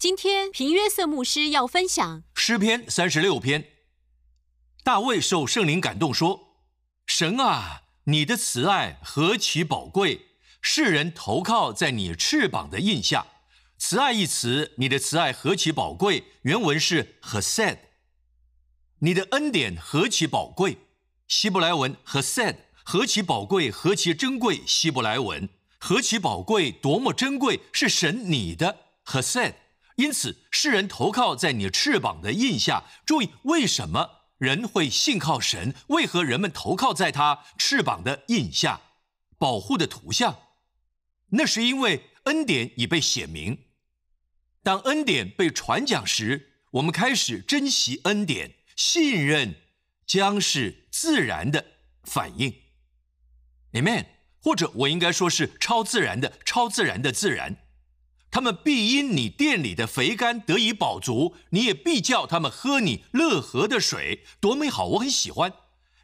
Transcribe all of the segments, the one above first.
今天平约瑟牧师要分享诗篇三十六篇。大卫受圣灵感动说：“神啊，你的慈爱何其宝贵！世人投靠在你翅膀的印下。慈爱一词，你的慈爱何其宝贵！原文是 Hesed。你的恩典何其宝贵！希伯来文 Hesed 何其宝贵，何其珍贵！希伯来文何其宝贵，多么珍贵！是神你的 Hesed。因此，世人投靠在你翅膀的印下。注意，为什么人会信靠神？为何人们投靠在他翅膀的印下？保护的图像，那是因为恩典已被显明。当恩典被传讲时，我们开始珍惜恩典，信任将是自然的反应。Amen。或者我应该说是超自然的、超自然的自然。他们必因你店里的肥甘得以饱足，你也必叫他们喝你乐河的水，多美好！我很喜欢。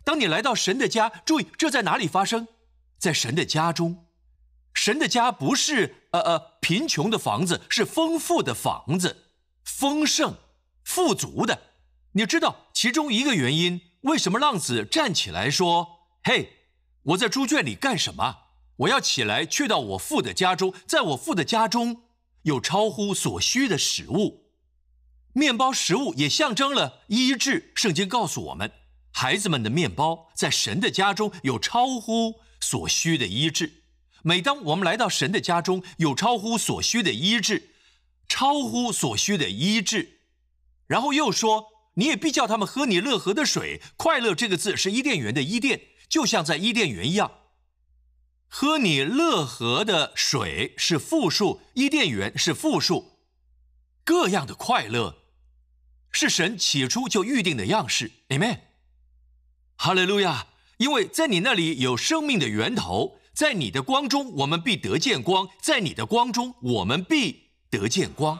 当你来到神的家，注意这在哪里发生？在神的家中。神的家不是呃呃贫穷的房子，是丰富的房子，丰盛、富足的。你知道其中一个原因？为什么浪子站起来说：“嘿，我在猪圈里干什么？我要起来去到我父的家中，在我父的家中。”有超乎所需的食物，面包食物也象征了医治。圣经告诉我们，孩子们的面包在神的家中有超乎所需的医治。每当我们来到神的家中，有超乎所需的医治，超乎所需的医治。然后又说，你也必叫他们喝你乐河的水。快乐这个字是伊甸园的伊甸，就像在伊甸园一样。喝你乐河的水是复数，伊甸园是复数，各样的快乐是神起初就预定的样式。Amen，哈利路亚！因为在你那里有生命的源头，在你的光中我们必得见光，在你的光中我们必得见光，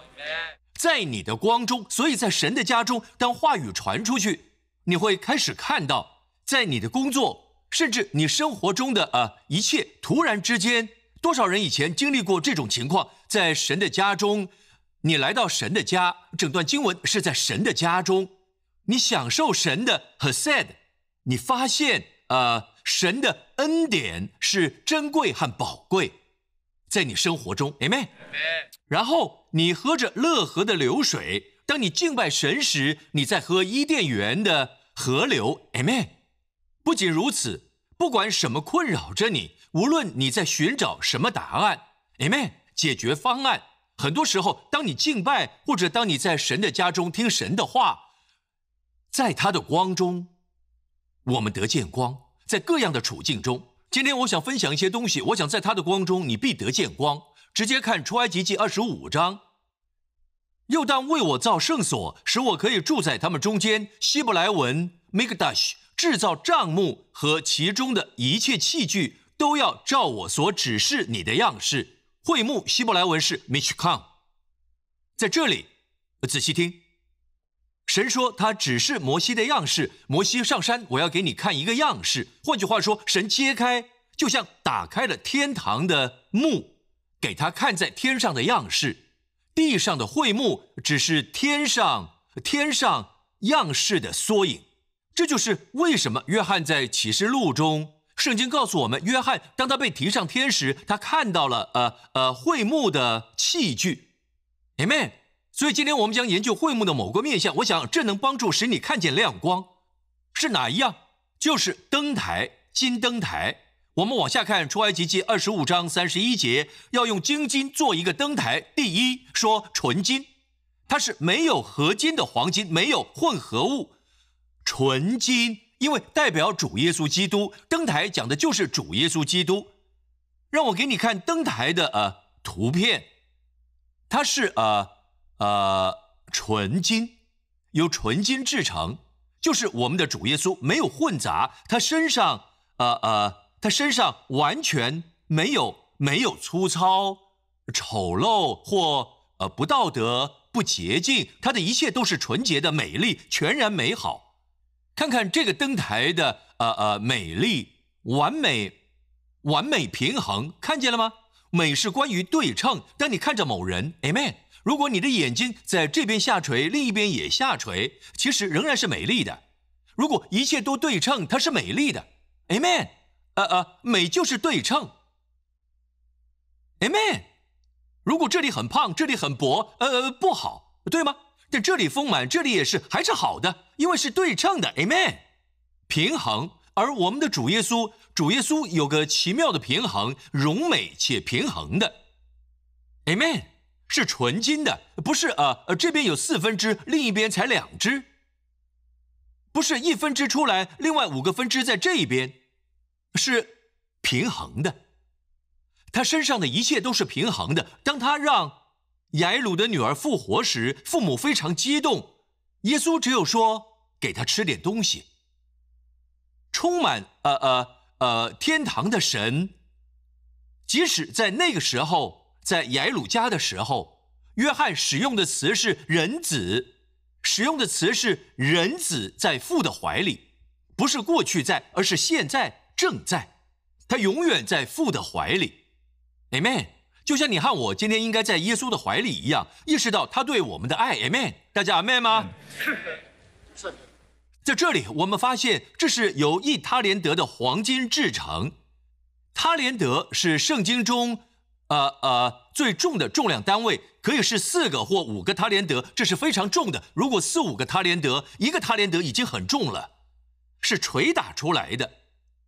在你的光中，所以在神的家中，当话语传出去，你会开始看到，在你的工作。甚至你生活中的呃一切，突然之间，多少人以前经历过这种情况？在神的家中，你来到神的家，整段经文是在神的家中，你享受神的和 said，你发现呃神的恩典是珍贵和宝贵，在你生活中，amen。然后你喝着乐河的流水，当你敬拜神时，你在喝伊甸园的河流，amen。不仅如此，不管什么困扰着你，无论你在寻找什么答案，Amen，解决方案。很多时候，当你敬拜，或者当你在神的家中听神的话，在他的光中，我们得见光。在各样的处境中，今天我想分享一些东西。我想在他的光中，你必得见光。直接看出埃及记二十五章。又当为我造圣所，使我可以住在他们中间。希伯来文 Mikdash。制造帐幕和其中的一切器具都要照我所指示你的样式。会幕希伯来文是 Mishkan。在这里，仔细听，神说他指示摩西的样式。摩西上山，我要给你看一个样式。换句话说，神揭开，就像打开了天堂的幕，给他看在天上的样式。地上的会幕只是天上天上样式的缩影。这就是为什么约翰在启示录中，圣经告诉我们，约翰当他被提上天时，他看到了呃呃会幕的器具，Amen。所以今天我们将研究会幕的某个面相，我想这能帮助使你看见亮光，是哪一样？就是灯台，金灯台。我们往下看出埃及记二十五章三十一节，要用金金做一个灯台。第一说纯金，它是没有合金的黄金，没有混合物。纯金，因为代表主耶稣基督，灯台讲的就是主耶稣基督。让我给你看灯台的呃图片，它是呃呃纯金，由纯金制成，就是我们的主耶稣没有混杂，他身上呃呃他身上完全没有没有粗糙、丑陋或呃不道德、不洁净，他的一切都是纯洁的、美丽、全然美好。看看这个灯台的呃呃美丽、完美、完美平衡，看见了吗？美是关于对称。当你看着某人，Amen。如果你的眼睛在这边下垂，另一边也下垂，其实仍然是美丽的。如果一切都对称，它是美丽的。Amen。呃呃，美就是对称。Amen。如果这里很胖，这里很薄，呃，不好，对吗？但这里丰满，这里也是，还是好的，因为是对称的。Amen。平衡。而我们的主耶稣，主耶稣有个奇妙的平衡，荣美且平衡的。Amen。是纯金的，不是呃，这边有四分之，另一边才两只。不是一分支出来，另外五个分支在这一边，是平衡的。他身上的一切都是平衡的。当他让雅鲁的女儿复活时，父母非常激动。耶稣只有说：“给他吃点东西。”充满呃呃呃天堂的神，即使在那个时候，在耶鲁家的时候，约翰使用的词是“人子”。使用的词是“人子在父的怀里”，不是过去在，而是现在正在。他永远在父的怀里，Amen。就像你和我今天应该在耶稣的怀里一样，意识到他对我们的爱，Amen。大家 Amen 吗？是是。在这里，我们发现这是由一他连德的黄金制成。他连德是圣经中。呃呃，最重的重量单位可以是四个或五个他连德，这是非常重的。如果四五个他连德，一个他连德已经很重了，是锤打出来的。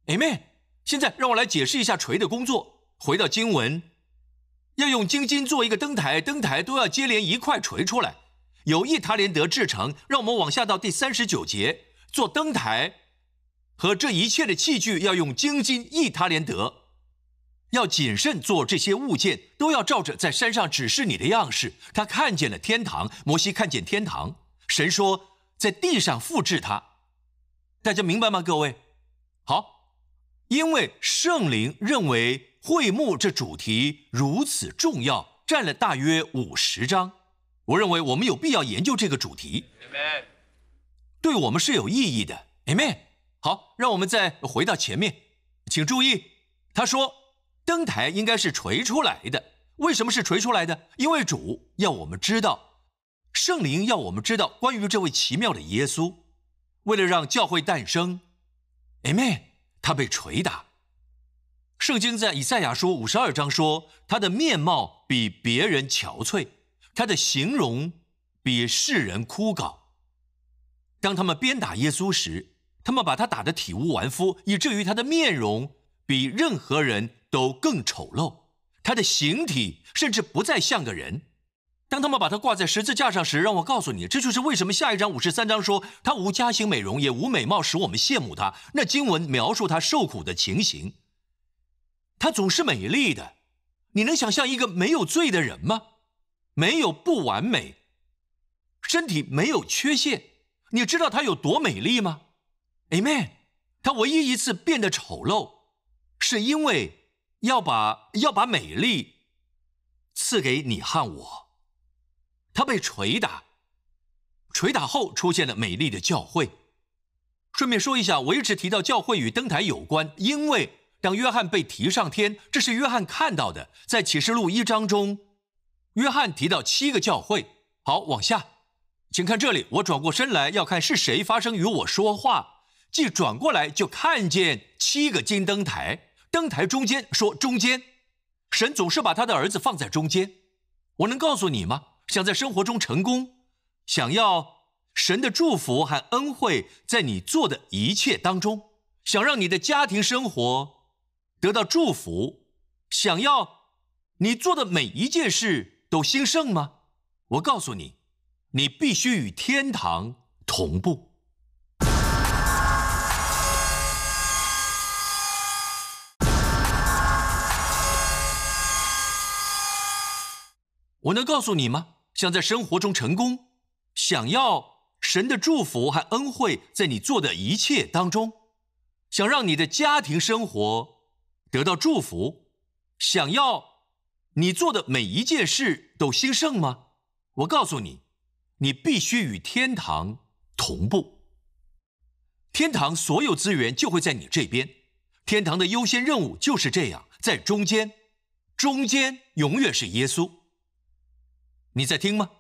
Amen。现在让我来解释一下锤的工作。回到经文，要用金金做一个灯台，灯台都要接连一块锤出来，由一他连德制成。让我们往下到第三十九节，做灯台和这一切的器具要用金金一他连德。要谨慎做这些物件，都要照着在山上指示你的样式。他看见了天堂，摩西看见天堂，神说在地上复制它。大家明白吗？各位，好，因为圣灵认为会幕这主题如此重要，占了大约五十章。我认为我们有必要研究这个主题。Amen。对我们是有意义的。Amen。好，让我们再回到前面，请注意，他说。灯台应该是锤出来的，为什么是锤出来的？因为主要我们知道，圣灵要我们知道关于这位奇妙的耶稣，为了让教会诞生，Amen，他被捶打。圣经在以赛亚书五十二章说，他的面貌比别人憔悴，他的形容比世人枯槁。当他们鞭打耶稣时，他们把他打得体无完肤，以至于他的面容比任何人。都更丑陋，他的形体甚至不再像个人。当他们把他挂在十字架上时，让我告诉你，这就是为什么下一章五十三章说他无家型美容，也无美貌，使我们羡慕他。那经文描述他受苦的情形，她总是美丽的。你能想象一个没有罪的人吗？没有不完美，身体没有缺陷。你知道她有多美丽吗？Amen。他唯一一次变得丑陋，是因为。要把要把美丽赐给你和我。他被捶打，捶打后出现了美丽的教会。顺便说一下，我一直提到教会与灯台有关，因为当约翰被提上天，这是约翰看到的。在启示录一章中，约翰提到七个教会。好，往下，请看这里。我转过身来要看是谁发生与我说话，即转过来就看见七个金灯台。灯台中间说：“中间，神总是把他的儿子放在中间。我能告诉你吗？想在生活中成功，想要神的祝福和恩惠在你做的一切当中，想让你的家庭生活得到祝福，想要你做的每一件事都兴盛吗？我告诉你，你必须与天堂同步。”我能告诉你吗？想在生活中成功，想要神的祝福和恩惠在你做的一切当中，想让你的家庭生活得到祝福，想要你做的每一件事都兴盛吗？我告诉你，你必须与天堂同步。天堂所有资源就会在你这边，天堂的优先任务就是这样，在中间，中间永远是耶稣。你在听吗？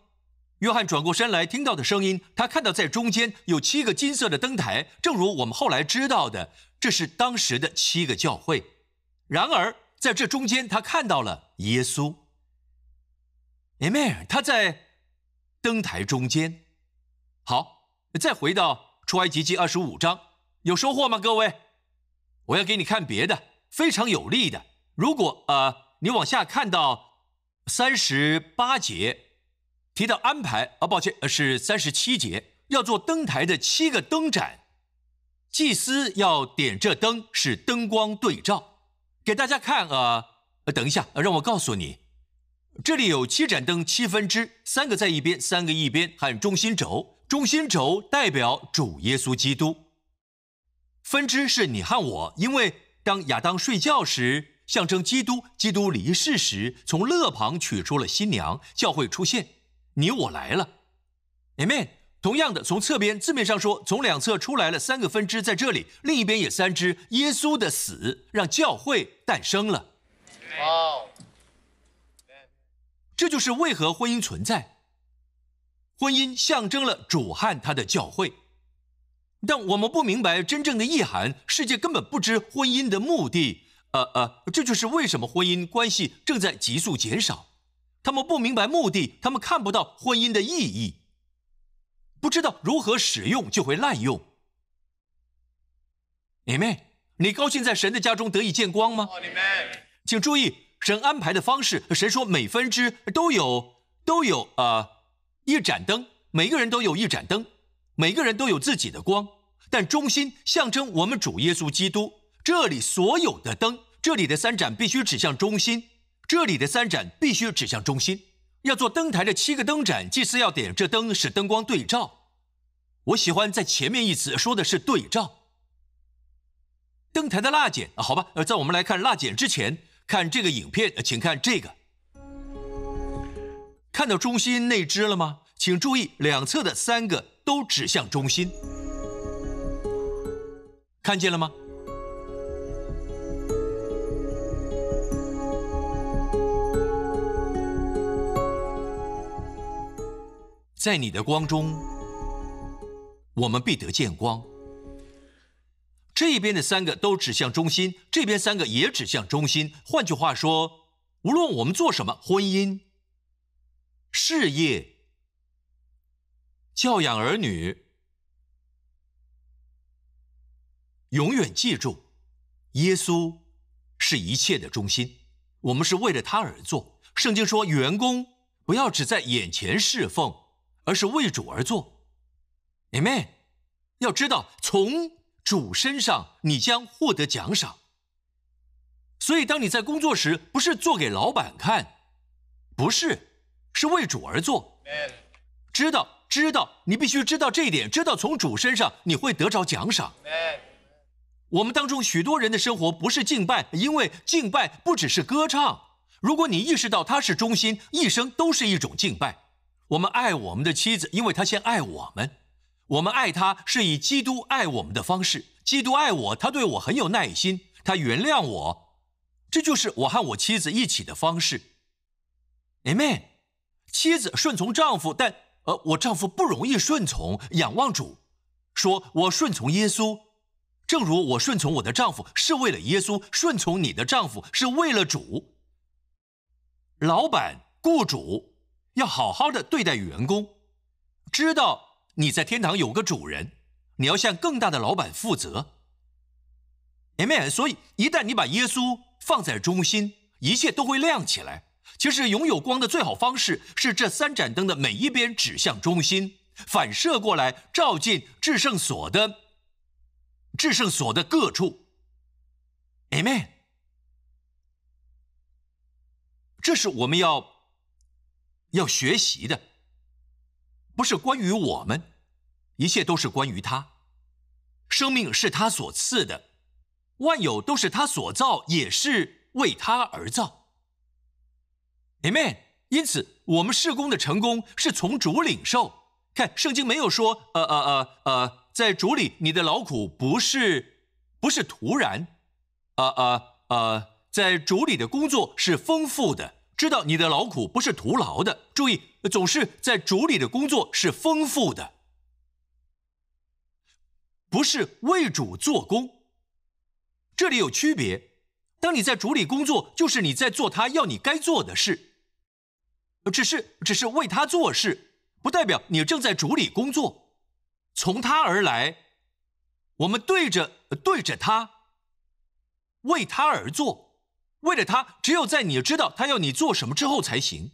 约翰转过身来，听到的声音，他看到在中间有七个金色的灯台，正如我们后来知道的，这是当时的七个教会。然而，在这中间，他看到了耶稣。Amen，他在灯台中间。好，再回到出埃及记二十五章，有收获吗，各位？我要给你看别的，非常有利的。如果呃，你往下看到三十八节。提到安排啊，抱歉，是三十七节，要做灯台的七个灯盏，祭司要点这灯，是灯光对照，给大家看啊。等一下，让我告诉你，这里有七盏灯，七分支三个在一边，三个一边，和中心轴，中心轴代表主耶稣基督，分支是你和我，因为当亚当睡觉时，象征基督，基督离世时，从勒旁取出了新娘，教会出现。你我来了，Amen。同样的，从侧边字面上说，从两侧出来了三个分支，在这里，另一边也三支。耶稣的死让教会诞生了。哇！这就是为何婚姻存在。婚姻象征了主和他的教会，但我们不明白真正的意涵，世界根本不知婚姻的目的。呃呃，这就是为什么婚姻关系正在急速减少。他们不明白目的，他们看不到婚姻的意义，不知道如何使用就会滥用。你妹，你高兴在神的家中得以见光吗？请注意，神安排的方式，神说每分支都有都有啊一盏灯，每个人都有一盏灯，每个人都有自己的光，但中心象征我们主耶稣基督。这里所有的灯，这里的三盏必须指向中心。这里的三盏必须指向中心，要做灯台的七个灯盏，祭祀要点这灯，使灯光对照。我喜欢在前面一词说的是对照。灯台的蜡剪啊，好吧，呃，在我们来看蜡剪之前，看这个影片，请看这个，看到中心那只了吗？请注意，两侧的三个都指向中心，看见了吗？在你的光中，我们必得见光。这边的三个都指向中心，这边三个也指向中心。换句话说，无论我们做什么，婚姻、事业、教养儿女，永远记住，耶稣是一切的中心。我们是为了他而做。圣经说，员工不要只在眼前侍奉。而是为主而做，Amen。要知道，从主身上你将获得奖赏。所以，当你在工作时，不是做给老板看，不是，是为主而做。知道，知道，你必须知道这一点，知道从主身上你会得着奖赏。我们当中许多人的生活不是敬拜，因为敬拜不只是歌唱。如果你意识到他是中心，一生都是一种敬拜。我们爱我们的妻子，因为她先爱我们。我们爱她是以基督爱我们的方式。基督爱我，他对我很有耐心，他原谅我。这就是我和我妻子一起的方式。Amen。妻子顺从丈夫，但呃，我丈夫不容易顺从。仰望主，说我顺从耶稣，正如我顺从我的丈夫是为了耶稣，顺从你的丈夫是为了主。老板、雇主。要好好的对待员工，知道你在天堂有个主人，你要向更大的老板负责。Amen。所以一旦你把耶稣放在中心，一切都会亮起来。其实拥有光的最好方式是这三盏灯的每一边指向中心，反射过来照进至圣所的至圣所的各处。Amen。这是我们要。要学习的，不是关于我们，一切都是关于他。生命是他所赐的，万有都是他所造，也是为他而造。Amen。因此，我们事工的成功是从主领受。看圣经没有说，呃呃呃呃，在主里你的劳苦不是不是徒然，呃呃呃，在主里的工作是丰富的。知道你的劳苦不是徒劳的。注意，总是在主里的工作是丰富的，不是为主做工。这里有区别。当你在主里工作，就是你在做他要你该做的事，只是只是为他做事，不代表你正在主里工作。从他而来，我们对着对着他，为他而做。为了他，只有在你知道他要你做什么之后才行。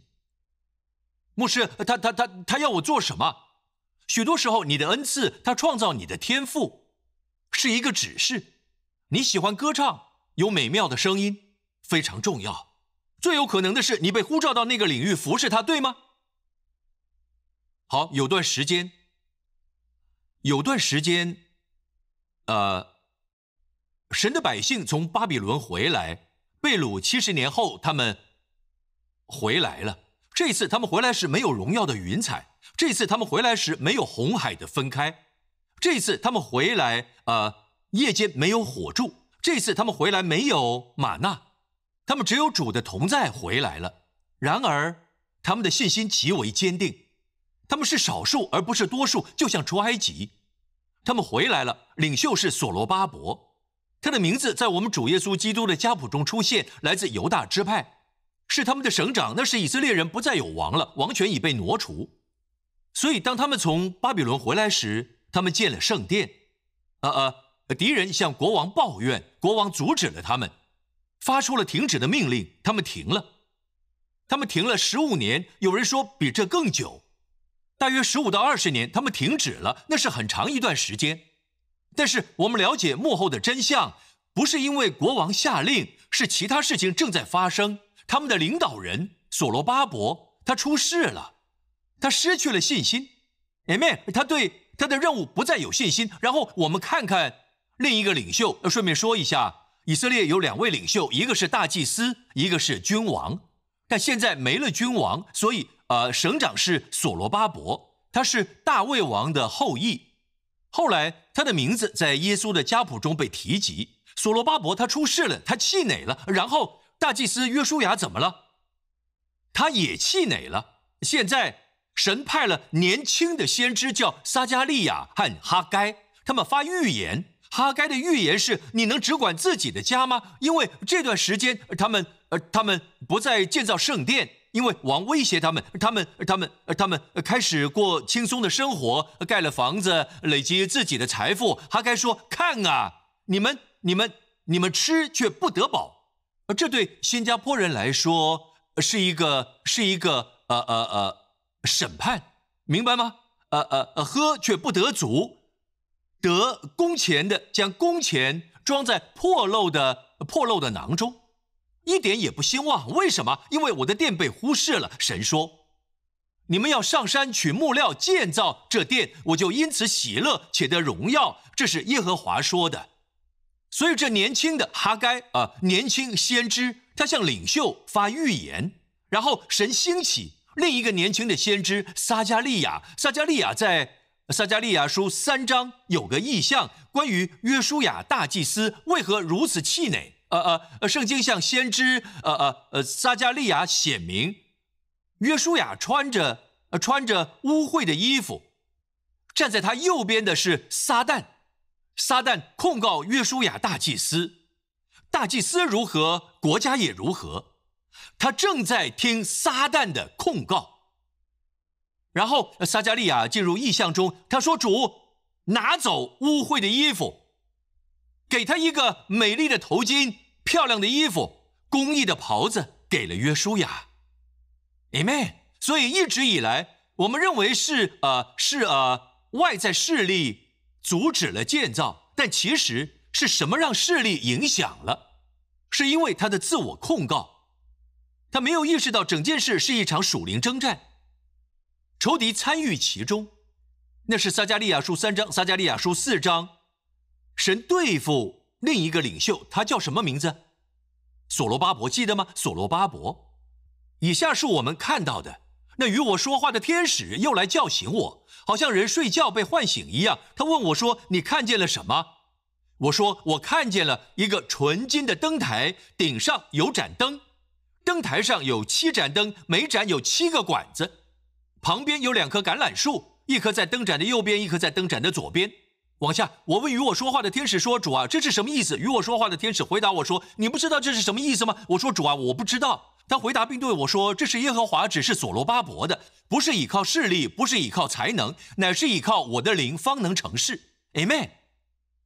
牧师，他他他他要我做什么？许多时候，你的恩赐，他创造你的天赋，是一个指示。你喜欢歌唱，有美妙的声音，非常重要。最有可能的是，你被呼召到那个领域服侍他，对吗？好，有段时间，有段时间，呃，神的百姓从巴比伦回来。被掳七十年后，他们回来了。这次他们回来时没有荣耀的云彩，这次他们回来时没有红海的分开，这次他们回来，呃，夜间没有火柱，这次他们回来没有玛纳，他们只有主的同在回来了。然而，他们的信心极为坚定，他们是少数而不是多数，就像出埃及。他们回来了，领袖是所罗巴伯。他的名字在我们主耶稣基督的家谱中出现，来自犹大支派，是他们的省长。那时以色列人不再有王了，王权已被挪除。所以当他们从巴比伦回来时，他们建了圣殿。呃呃，敌人向国王抱怨，国王阻止了他们，发出了停止的命令。他们停了，他们停了十五年，有人说比这更久，大约十五到二十年，他们停止了，那是很长一段时间。但是我们了解幕后的真相，不是因为国王下令，是其他事情正在发生。他们的领导人所罗巴伯他出事了，他失去了信心。Amen。他对他的任务不再有信心。然后我们看看另一个领袖。顺便说一下，以色列有两位领袖，一个是大祭司，一个是君王。但现在没了君王，所以呃，省长是所罗巴伯，他是大卫王的后裔。后来，他的名字在耶稣的家谱中被提及。所罗巴伯他出事了，他气馁了。然后大祭司约书亚怎么了？他也气馁了。现在神派了年轻的先知叫撒加利亚和哈该，他们发预言。哈该的预言是：你能只管自己的家吗？因为这段时间他们呃他们不再建造圣殿。因为王威胁他们，他们、他们、他们开始过轻松的生活，盖了房子，累积自己的财富。哈该说：“看啊，你们、你们、你们吃却不得饱，这对新加坡人来说是一个、是一个呃呃呃审判，明白吗？呃呃呃，喝却不得足，得工钱的将工钱装在破漏的破漏的囊中。”一点也不兴旺，为什么？因为我的殿被忽视了。神说：“你们要上山取木料建造这殿，我就因此喜乐且得荣耀。”这是耶和华说的。所以这年轻的哈该啊，年轻先知，他向领袖发预言，然后神兴起另一个年轻的先知撒加利亚。撒加利亚在撒加利亚书三章有个意象，关于约书亚大祭司为何如此气馁。呃呃，圣经向先知呃呃呃撒加利亚显明，约书亚穿着穿着污秽的衣服，站在他右边的是撒旦，撒旦控告约书亚大祭司，大祭司如何，国家也如何，他正在听撒旦的控告，然后撒加利亚进入异象中，他说：“主拿走污秽的衣服。”给他一个美丽的头巾、漂亮的衣服、工艺的袍子，给了约书亚。Amen。所以一直以来，我们认为是呃是呃外在势力阻止了建造，但其实是什么让势力影响了？是因为他的自我控告，他没有意识到整件事是一场属灵征战，仇敌参与其中。那是撒加利亚书三章，撒加利亚书四章。神对付另一个领袖，他叫什么名字？所罗巴伯，记得吗？所罗巴伯。以下是我们看到的：那与我说话的天使又来叫醒我，好像人睡觉被唤醒一样。他问我说：“你看见了什么？”我说：“我看见了一个纯金的灯台，顶上有盏灯，灯台上有七盏灯，每盏有七个管子，旁边有两棵橄榄树，一棵在灯盏的右边，一棵在灯盏的左边。往下，我问与我说话的天使说：“主啊，这是什么意思？”与我说话的天使回答我说：“你不知道这是什么意思吗？”我说：“主啊，我不知道。”他回答并对我说：“这是耶和华指示所罗巴伯的，不是依靠势力，不是依靠才能，乃是依靠我的灵方能成事。”Amen。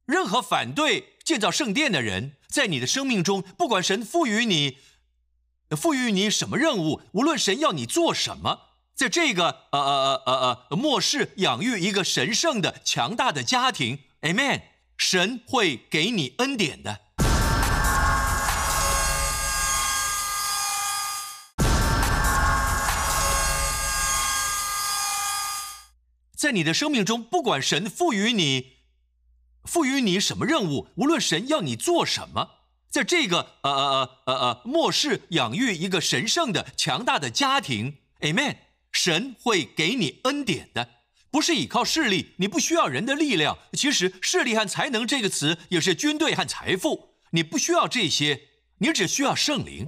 任何反对建造圣殿的人，在你的生命中，不管神赋予你。赋予你什么任务？无论神要你做什么，在这个呃呃呃呃呃末世养育一个神圣的强大的家庭，Amen。神会给你恩典的。在你的生命中，不管神赋予你赋予你什么任务，无论神要你做什么。在这个呃呃呃呃呃末世养育一个神圣的强大的家庭，Amen。神会给你恩典的，不是依靠势力，你不需要人的力量。其实势力和才能这个词也是军队和财富，你不需要这些，你只需要圣灵。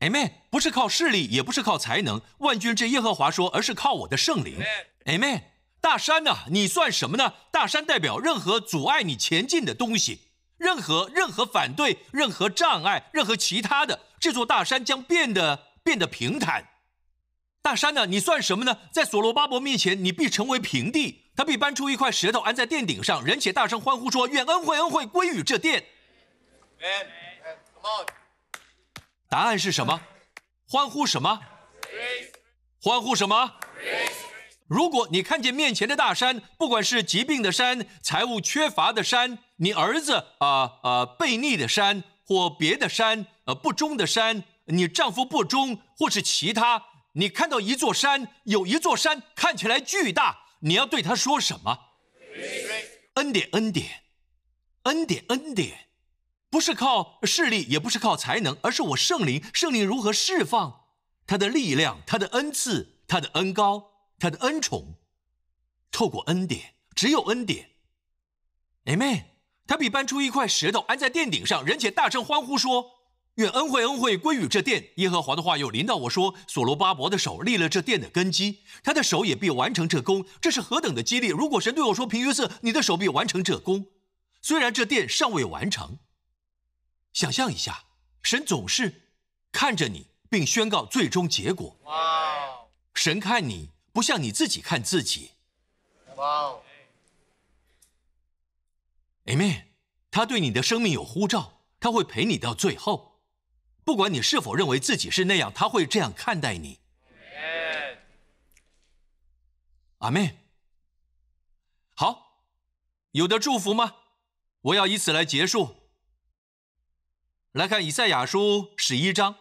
Amen。不是靠势力，也不是靠才能。万军之耶和华说，而是靠我的圣灵。Amen。大山呐，你算什么呢？大山代表任何阻碍你前进的东西。任何任何反对，任何障碍，任何其他的，这座大山将变得变得平坦。大山呢？你算什么呢？在所罗巴伯面前，你必成为平地。他必搬出一块石头安在殿顶上，人且大声欢呼说：“愿恩惠恩惠归于这殿。” Come on。答案是什么？欢呼什么？欢呼什么？如果你看见面前的大山，不管是疾病的山、财务缺乏的山、你儿子啊啊背逆的山，或别的山，呃不忠的山，你丈夫不忠，或是其他，你看到一座山，有一座山看起来巨大，你要对他说什么？恩典，恩典，恩典，恩典，不是靠势力，也不是靠才能，而是我圣灵，圣灵如何释放他的力量，他的恩赐，他的恩高。他的恩宠，透过恩典，只有恩典。Amen。他比搬出一块石头安在殿顶上，人且大声欢呼说：“愿恩惠恩惠归于这殿。”耶和华的话又临到我说：“所罗巴伯的手立了这殿的根基，他的手也必完成这功。这是何等的激励！如果神对我说：‘平约瑟，你的手臂完成这功。’虽然这殿尚未完成，想象一下，神总是看着你，并宣告最终结果。哇！神看你。不像你自己看自己。哇，Amen。他对你的生命有呼召，他会陪你到最后。不管你是否认为自己是那样，他会这样看待你。阿门。好，有的祝福吗？我要以此来结束。来看以赛亚书十一章，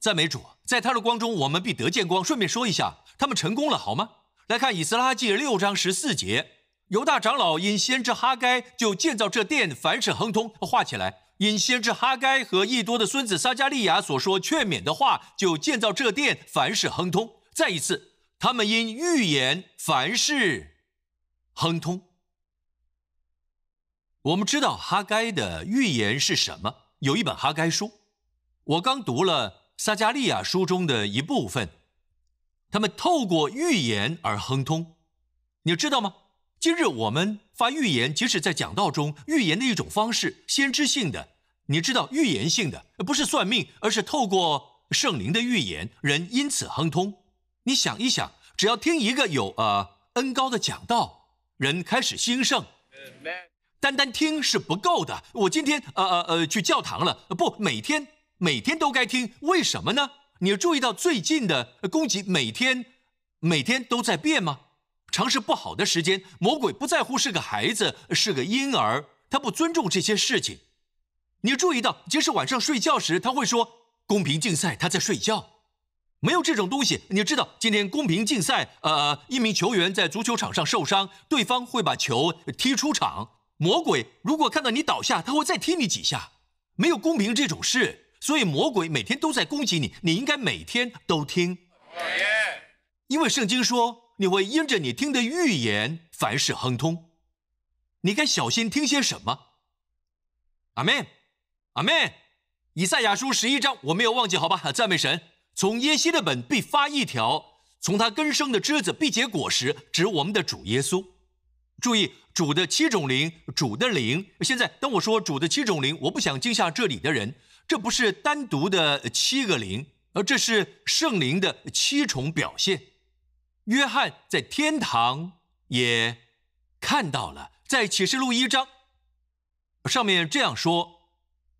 赞美主，在他的光中，我们必得见光。顺便说一下。他们成功了，好吗？来看《以斯拉记》六章十四节，犹大长老因先知哈该就建造这殿，凡事亨通。画起来，因先知哈该和益多的孙子撒加利亚所说劝勉的话，就建造这殿，凡事亨通。再一次，他们因预言，凡事亨通。我们知道哈该的预言是什么？有一本哈该书，我刚读了撒加利亚书中的一部分。他们透过预言而亨通，你知道吗？今日我们发预言，即使在讲道中，预言的一种方式，先知性的。你知道，预言性的不是算命，而是透过圣灵的预言，人因此亨通。你想一想，只要听一个有呃恩高的讲道，人开始兴盛。单单听是不够的。我今天呃呃呃去教堂了，不，每天每天都该听，为什么呢？你注意到最近的攻击每天每天都在变吗？尝试不好的时间，魔鬼不在乎是个孩子是个婴儿，他不尊重这些事情。你注意到，即使晚上睡觉时，他会说公平竞赛，他在睡觉，没有这种东西。你知道，今天公平竞赛，呃，一名球员在足球场上受伤，对方会把球踢出场。魔鬼如果看到你倒下，他会再踢你几下。没有公平这种事。所以魔鬼每天都在攻击你，你应该每天都听，因为圣经说你会因着你听的预言凡事亨通。你该小心听些什么？阿门，阿门。以赛亚书十一章，我没有忘记，好吧？赞美神。从耶西的本必发一条，从他根生的枝子必结果实，指我们的主耶稣。注意主的七种灵，主的灵。现在当我说主的七种灵，我不想惊吓这里的人，这不是单独的七个灵，而这是圣灵的七重表现。约翰在天堂也看到了，在启示录一章上面这样说：“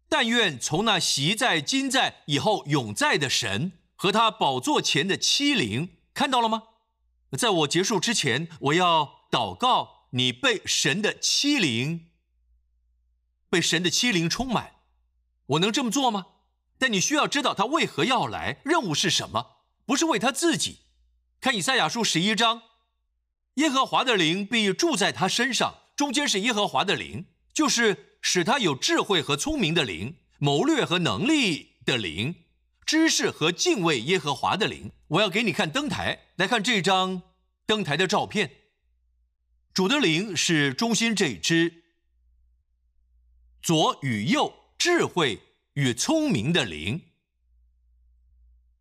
但愿从那习在、今在、以后永在的神。”和他宝座前的欺凌看到了吗？在我结束之前，我要祷告你被神的欺凌，被神的欺凌充满。我能这么做吗？但你需要知道他为何要来，任务是什么？不是为他自己。看以赛亚书十一章，耶和华的灵必住在他身上，中间是耶和华的灵，就是使他有智慧和聪明的灵，谋略和能力的灵。知识和敬畏耶和华的灵，我要给你看灯台，来看这张灯台的照片。主的灵是中心这一支，左与右，智慧与聪明的灵。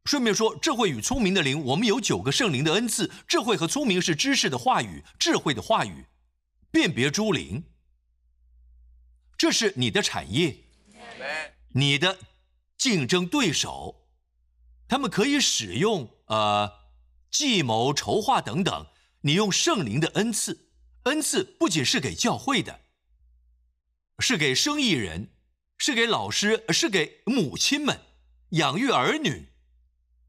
顺便说，智慧与聪明的灵，我们有九个圣灵的恩赐，智慧和聪明是知识的话语，智慧的话语，辨别诸灵。这是你的产业，你的。竞争对手，他们可以使用呃计谋、筹划等等。你用圣灵的恩赐，恩赐不仅是给教会的，是给生意人，是给老师，是给母亲们养育儿女。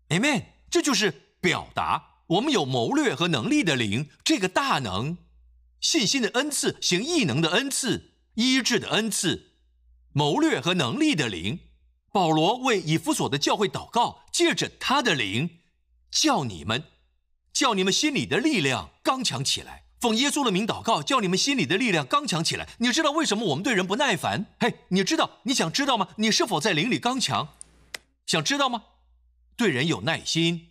Amen。这就是表达我们有谋略和能力的灵，这个大能、信心的恩赐、行异能的恩赐、医治的恩赐、谋略和能力的灵。保罗为以弗所的教会祷告，借着他的灵，叫你们，叫你们心里的力量刚强起来。奉耶稣的名祷告，叫你们心里的力量刚强起来。你知道为什么我们对人不耐烦？嘿，你知道？你想知道吗？你是否在灵里刚强？想知道吗？对人有耐心，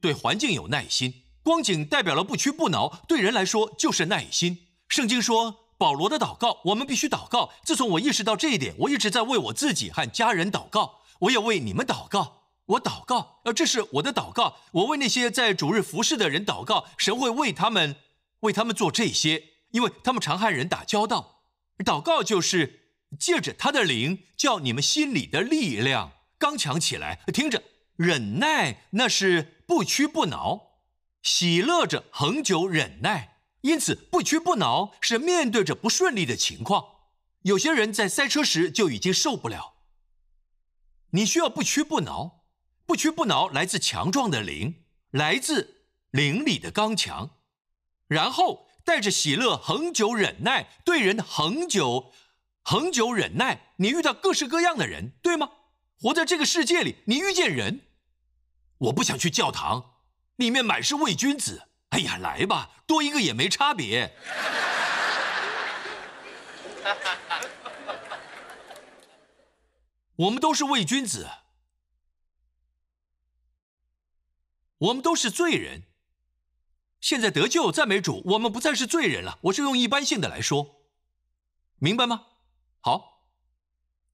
对环境有耐心，光景代表了不屈不挠，对人来说就是耐心。圣经说。保罗的祷告，我们必须祷告。自从我意识到这一点，我一直在为我自己和家人祷告。我也为你们祷告。我祷告，呃，这是我的祷告。我为那些在主日服侍的人祷告，神会为他们，为他们做这些，因为他们常和人打交道。祷告就是借着他的灵，叫你们心里的力量刚强起来。听着，忍耐那是不屈不挠，喜乐着恒久忍耐。因此，不屈不挠是面对着不顺利的情况。有些人在塞车时就已经受不了。你需要不屈不挠，不屈不挠来自强壮的灵，来自灵里的刚强，然后带着喜乐恒久忍耐，对人恒久恒久忍耐。你遇到各式各样的人，对吗？活在这个世界里，你遇见人，我不想去教堂，里面满是伪君子。哎呀，来吧，多一个也没差别。我们都是伪君子，我们都是罪人。现在得救，赞美主，我们不再是罪人了。我是用一般性的来说，明白吗？好，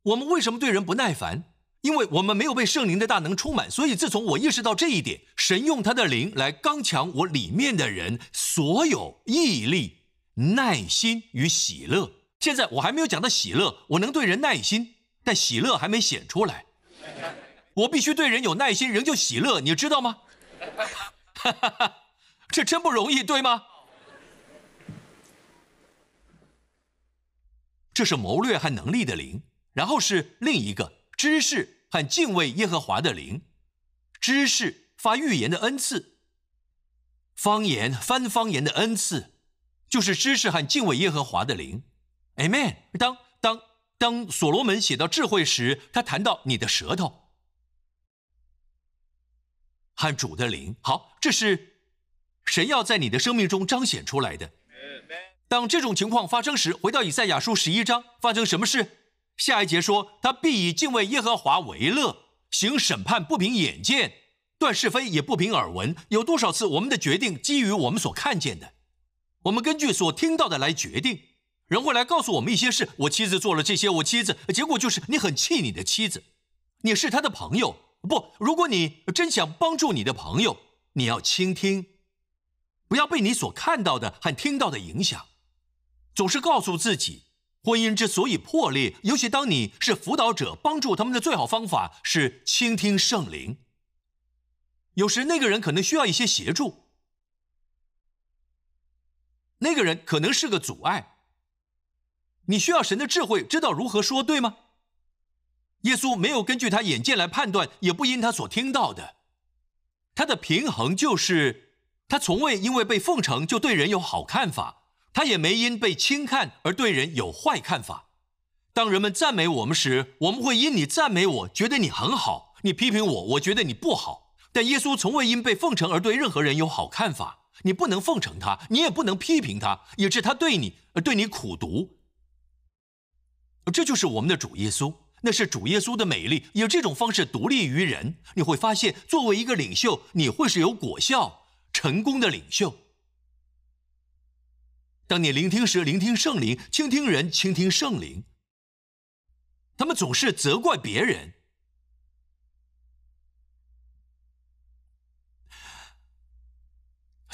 我们为什么对人不耐烦？因为我们没有被圣灵的大能充满，所以自从我意识到这一点，神用他的灵来刚强我里面的人，所有毅力、耐心与喜乐。现在我还没有讲到喜乐，我能对人耐心，但喜乐还没显出来。我必须对人有耐心，仍旧喜乐，你知道吗？哈哈哈，这真不容易，对吗？这是谋略和能力的灵，然后是另一个。知识和敬畏耶和华的灵，知识发预言的恩赐，方言翻方言的恩赐，就是知识和敬畏耶和华的灵。Amen。当当当所罗门写到智慧时，他谈到你的舌头和主的灵。好，这是神要在你的生命中彰显出来的。当这种情况发生时，回到以赛亚书十一章，发生什么事？下一节说，他必以敬畏耶和华为乐，行审判不凭眼见，断是非也不凭耳闻。有多少次我们的决定基于我们所看见的，我们根据所听到的来决定。人会来告诉我们一些事，我妻子做了这些，我妻子，结果就是你很气你的妻子，你是他的朋友。不，如果你真想帮助你的朋友，你要倾听，不要被你所看到的和听到的影响。总是告诉自己，婚姻之所以破裂，尤其当你是辅导者，帮助他们的最好方法是倾听圣灵。有时那个人可能需要一些协助，那个人可能是个阻碍。你需要神的智慧，知道如何说，对吗？耶稣没有根据他眼见来判断，也不因他所听到的。他的平衡就是，他从未因为被奉承就对人有好看法，他也没因被轻看而对人有坏看法。当人们赞美我们时，我们会因你赞美我觉得你很好，你批评我，我觉得你不好。但耶稣从未因被奉承而对任何人有好看法。你不能奉承他，你也不能批评他，以致他对你而对你苦读。这就是我们的主耶稣，那是主耶稣的美丽。以这种方式独立于人，你会发现，作为一个领袖，你会是有果效、成功的领袖。当你聆听时，聆听圣灵；倾听人，倾听圣灵。他们总是责怪别人。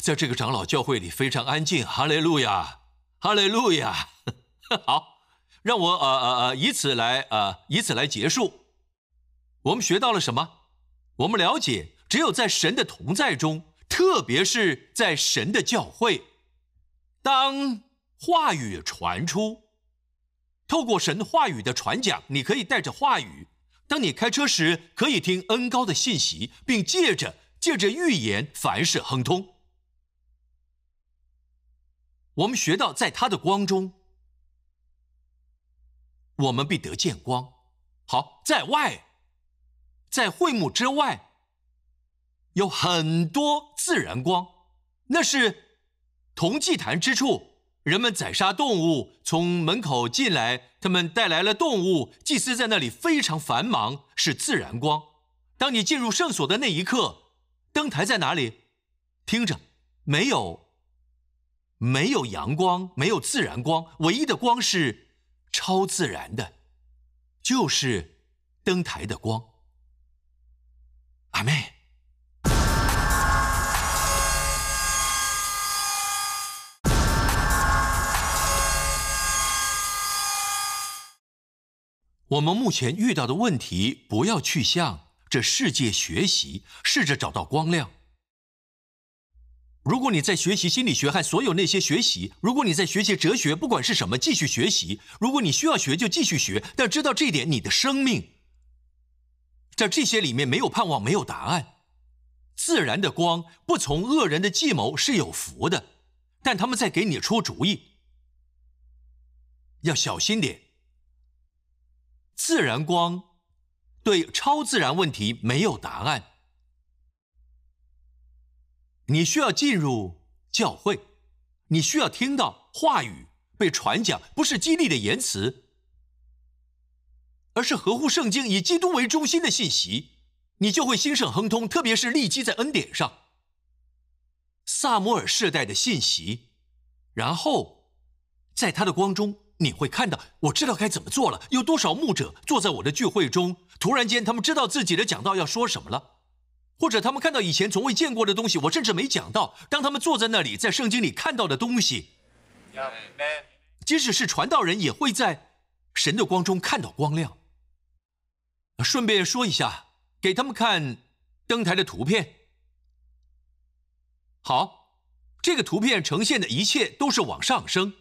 在这个长老教会里非常安静。哈利路亚，哈利路亚。好。让我呃呃呃以此来呃以此来结束。我们学到了什么？我们了解，只有在神的同在中，特别是在神的教会，当话语传出，透过神话语的传讲，你可以带着话语；当你开车时，可以听恩高的信息，并借着借着预言，凡事亨通。我们学到，在他的光中。我们必得见光。好，在外，在会幕之外，有很多自然光，那是同祭坛之处。人们宰杀动物，从门口进来，他们带来了动物。祭司在那里非常繁忙，是自然光。当你进入圣所的那一刻，灯台在哪里？听着，没有，没有阳光，没有自然光，唯一的光是。超自然的，就是灯台的光。阿妹，我们目前遇到的问题，不要去向这世界学习，试着找到光亮。如果你在学习心理学和所有那些学习，如果你在学习哲学，不管是什么，继续学习。如果你需要学，就继续学。但知道这一点，你的生命在这些里面没有盼望，没有答案。自然的光不从恶人的计谋是有福的，但他们在给你出主意，要小心点。自然光对超自然问题没有答案。你需要进入教会，你需要听到话语被传讲，不是激励的言辞，而是合乎圣经、以基督为中心的信息，你就会兴盛亨通。特别是立基在恩典上，萨摩尔世代的信息，然后在他的光中，你会看到，我知道该怎么做了。有多少牧者坐在我的聚会中，突然间他们知道自己的讲道要说什么了。或者他们看到以前从未见过的东西，我甚至没讲到。当他们坐在那里，在圣经里看到的东西，即使是传道人，也会在神的光中看到光亮。顺便说一下，给他们看灯台的图片。好，这个图片呈现的一切都是往上升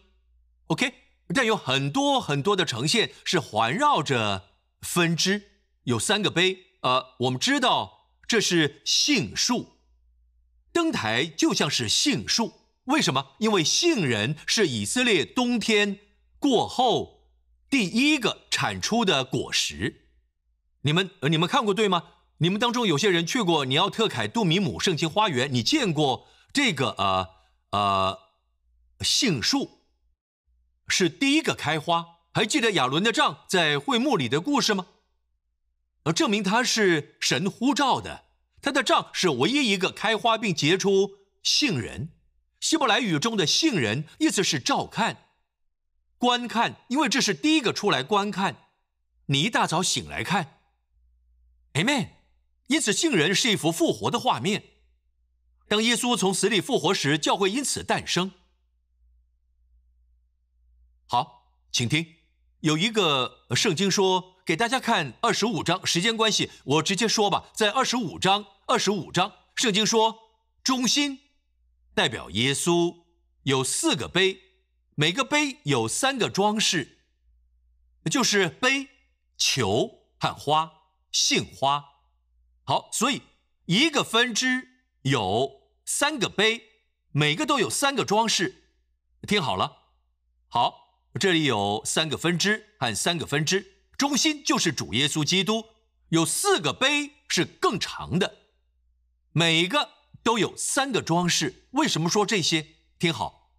，OK。但有很多很多的呈现是环绕着分支，有三个杯。呃，我们知道。这是杏树，灯台就像是杏树。为什么？因为杏仁是以色列冬天过后第一个产出的果实。你们，你们看过对吗？你们当中有些人去过尼奥特凯杜米姆圣经花园，你见过这个呃呃杏树是第一个开花。还记得亚伦的杖在会幕里的故事吗？而证明他是神呼召的，他的杖是唯一一个开花并结出杏仁。希伯来语中的杏仁意思是照看、观看，因为这是第一个出来观看。你一大早醒来看，Amen。因此，杏仁是一幅复活的画面。当耶稣从死里复活时，教会因此诞生。好，请听，有一个圣经说，给大家看二十五章。时间关系，我直接说吧。在二十五章，二十五章，圣经说，中心代表耶稣，有四个杯，每个杯有三个装饰，就是杯、球和花，杏花。好，所以一个分支有三个杯，每个都有三个装饰。听好了，好。这里有三个分支和三个分支，中心就是主耶稣基督。有四个杯是更长的，每个都有三个装饰。为什么说这些？听好，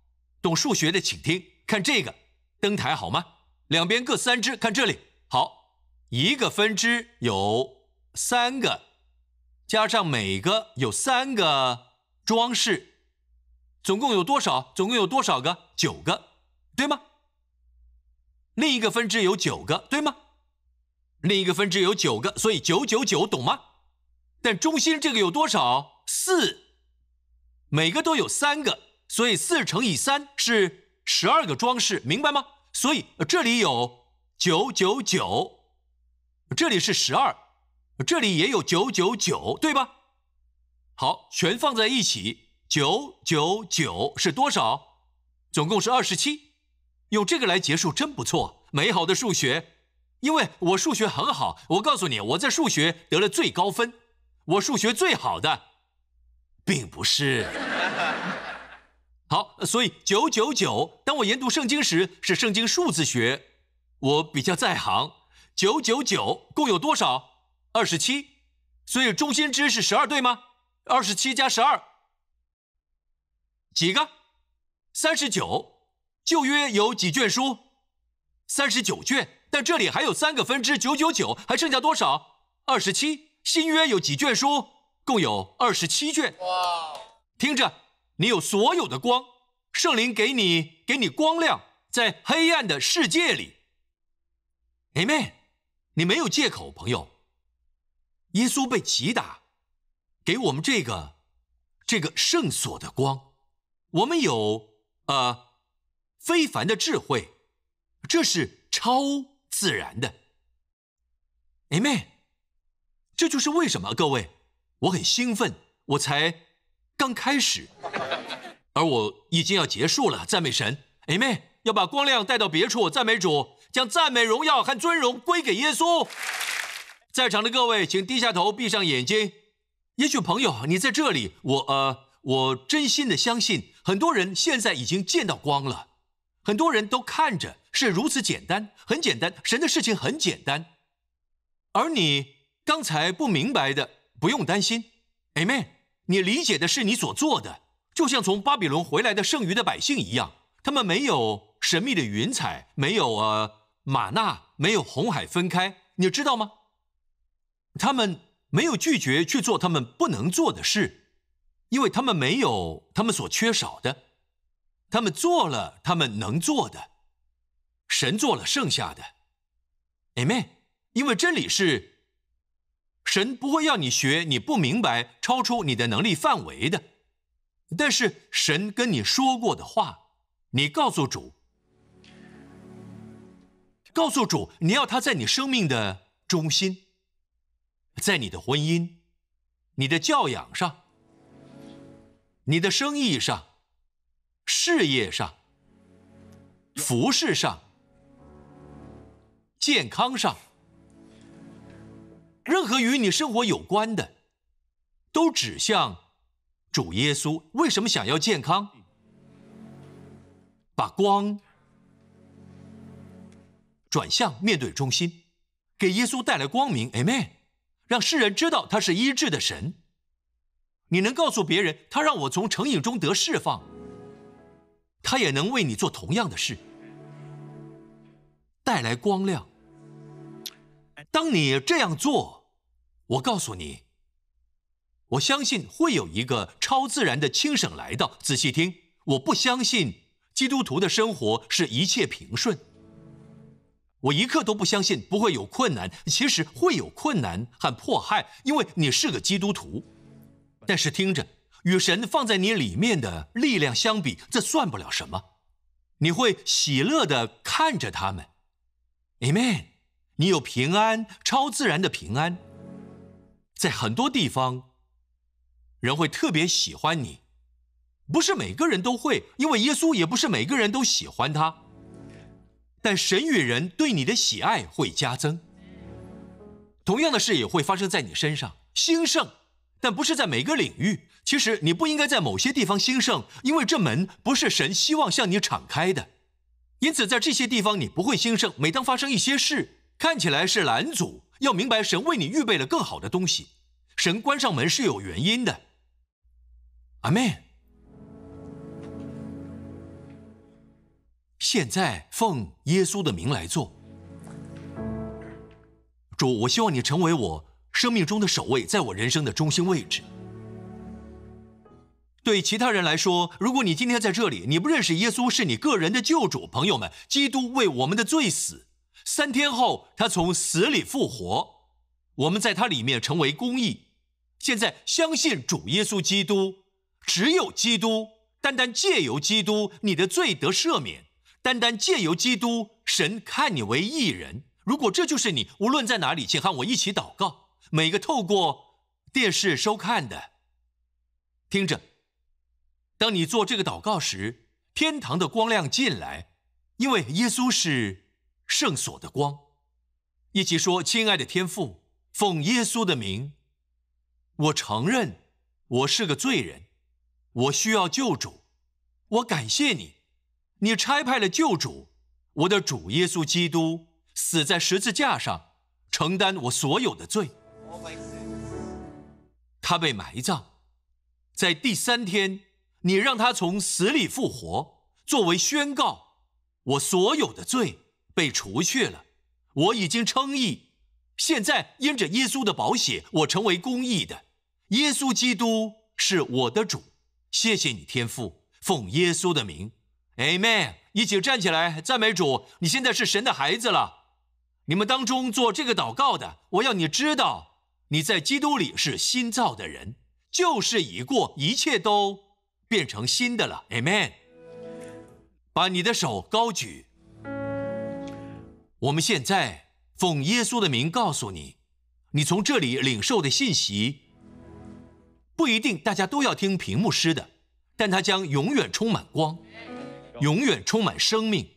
懂数学的请听。看这个灯台好吗？两边各三支。看这里，好，一个分支有三个，加上每个有三个装饰，总共有多少？总共有多少个？九个，对吗？另一个分支有九个，对吗？另一个分支有九个，所以九九九，懂吗？但中心这个有多少？四，每个都有三个，所以四乘以三是十二个装饰，明白吗？所以这里有九九九，这里是十二，这里也有九九九，对吧？好，全放在一起，九九九是多少？总共是二十七。用这个来结束真不错，美好的数学。因为我数学很好，我告诉你，我在数学得了最高分。我数学最好的，并不是。好，所以九九九。当我研读圣经时，是圣经数字学，我比较在行。九九九共有多少？二十七。所以中心值是十二，对吗？二十七加十二，几个？三十九。旧约有几卷书？三十九卷，但这里还有三个分支，九九九，还剩下多少？二十七。新约有几卷书？共有二十七卷。哇！听着，你有所有的光，圣灵给你，给你光亮，在黑暗的世界里。Amen。你没有借口，朋友。耶稣被击打，给我们这个，这个圣所的光。我们有，呃。非凡的智慧，这是超自然的。Amen。这就是为什么各位，我很兴奋，我才刚开始，而我已经要结束了。赞美神，Amen。要把光亮带到别处，赞美主，将赞美、荣耀和尊荣归给耶稣。在场的各位，请低下头，闭上眼睛。也许朋友你在这里，我呃，我真心的相信，很多人现在已经见到光了。很多人都看着是如此简单，很简单，神的事情很简单。而你刚才不明白的，不用担心，Amen。你理解的是你所做的，就像从巴比伦回来的剩余的百姓一样，他们没有神秘的云彩，没有呃玛纳，没有红海分开，你知道吗？他们没有拒绝去做他们不能做的事，因为他们没有他们所缺少的。他们做了他们能做的，神做了剩下的，Amen。因为真理是，神不会要你学你不明白、超出你的能力范围的。但是神跟你说过的话，你告诉主，告诉主，你要他在你生命的中心，在你的婚姻、你的教养上、你的生意上。事业上、服饰上、健康上，任何与你生活有关的，都指向主耶稣。为什么想要健康？把光转向面对中心，给耶稣带来光明。Amen。让世人知道他是医治的神。你能告诉别人，他让我从成瘾中得释放。他也能为你做同样的事，带来光亮。当你这样做，我告诉你，我相信会有一个超自然的轻省来到。仔细听，我不相信基督徒的生活是一切平顺。我一刻都不相信不会有困难，其实会有困难和迫害，因为你是个基督徒。但是听着，与神放在你里面的力量相比，这算不了什么。你会喜乐的看着他们，Amen。你有平安，超自然的平安。在很多地方，人会特别喜欢你，不是每个人都会，因为耶稣也不是每个人都喜欢他。但神与人对你的喜爱会加增。同样的事也会发生在你身上，兴盛，但不是在每个领域。其实你不应该在某些地方兴盛，因为这门不是神希望向你敞开的。因此，在这些地方你不会兴盛。每当发生一些事，看起来是拦阻，要明白神为你预备了更好的东西。神关上门是有原因的。阿门。现在奉耶稣的名来做，主，我希望你成为我生命中的首位，在我人生的中心位置。对其他人来说，如果你今天在这里，你不认识耶稣是你个人的救主，朋友们，基督为我们的罪死，三天后他从死里复活，我们在他里面成为公义。现在相信主耶稣基督，只有基督，单单借由基督，你的罪得赦免。单单借由基督，神看你为义人。如果这就是你，无论在哪里，请和我一起祷告。每个透过电视收看的，听着，当你做这个祷告时，天堂的光亮进来，因为耶稣是圣所的光。一起说：“亲爱的天父，奉耶稣的名，我承认我是个罪人，我需要救主，我感谢你。”你差派了救主，我的主耶稣基督死在十字架上，承担我所有的罪。他被埋葬，在第三天，你让他从死里复活，作为宣告，我所有的罪被除去了，我已经称义。现在因着耶稣的宝血，我成为公义的。耶稣基督是我的主，谢谢你天父，奉耶稣的名。Amen！一起站起来，赞美主！你现在是神的孩子了。你们当中做这个祷告的，我要你知道，你在基督里是新造的人，旧事已过，一切都变成新的了。Amen！把你的手高举。我们现在奉耶稣的名告诉你，你从这里领受的信息，不一定大家都要听屏幕师的，但它将永远充满光。永远充满生命，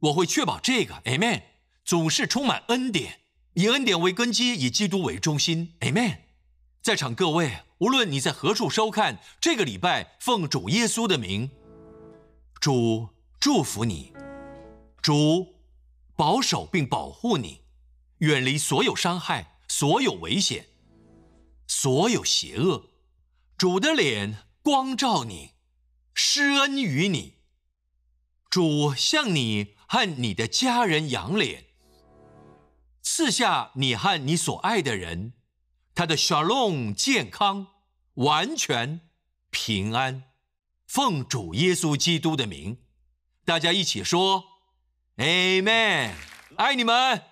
我会确保这个，Amen。总是充满恩典，以恩典为根基，以基督为中心，Amen。在场各位，无论你在何处收看，这个礼拜奉主耶稣的名，主祝福你，主保守并保护你，远离所有伤害、所有危险、所有邪恶。主的脸光照你，施恩于你。主向你和你的家人扬脸，赐下你和你所爱的人，他的沙龙健康、完全平安，奉主耶稣基督的名，大家一起说，Amen，爱你们。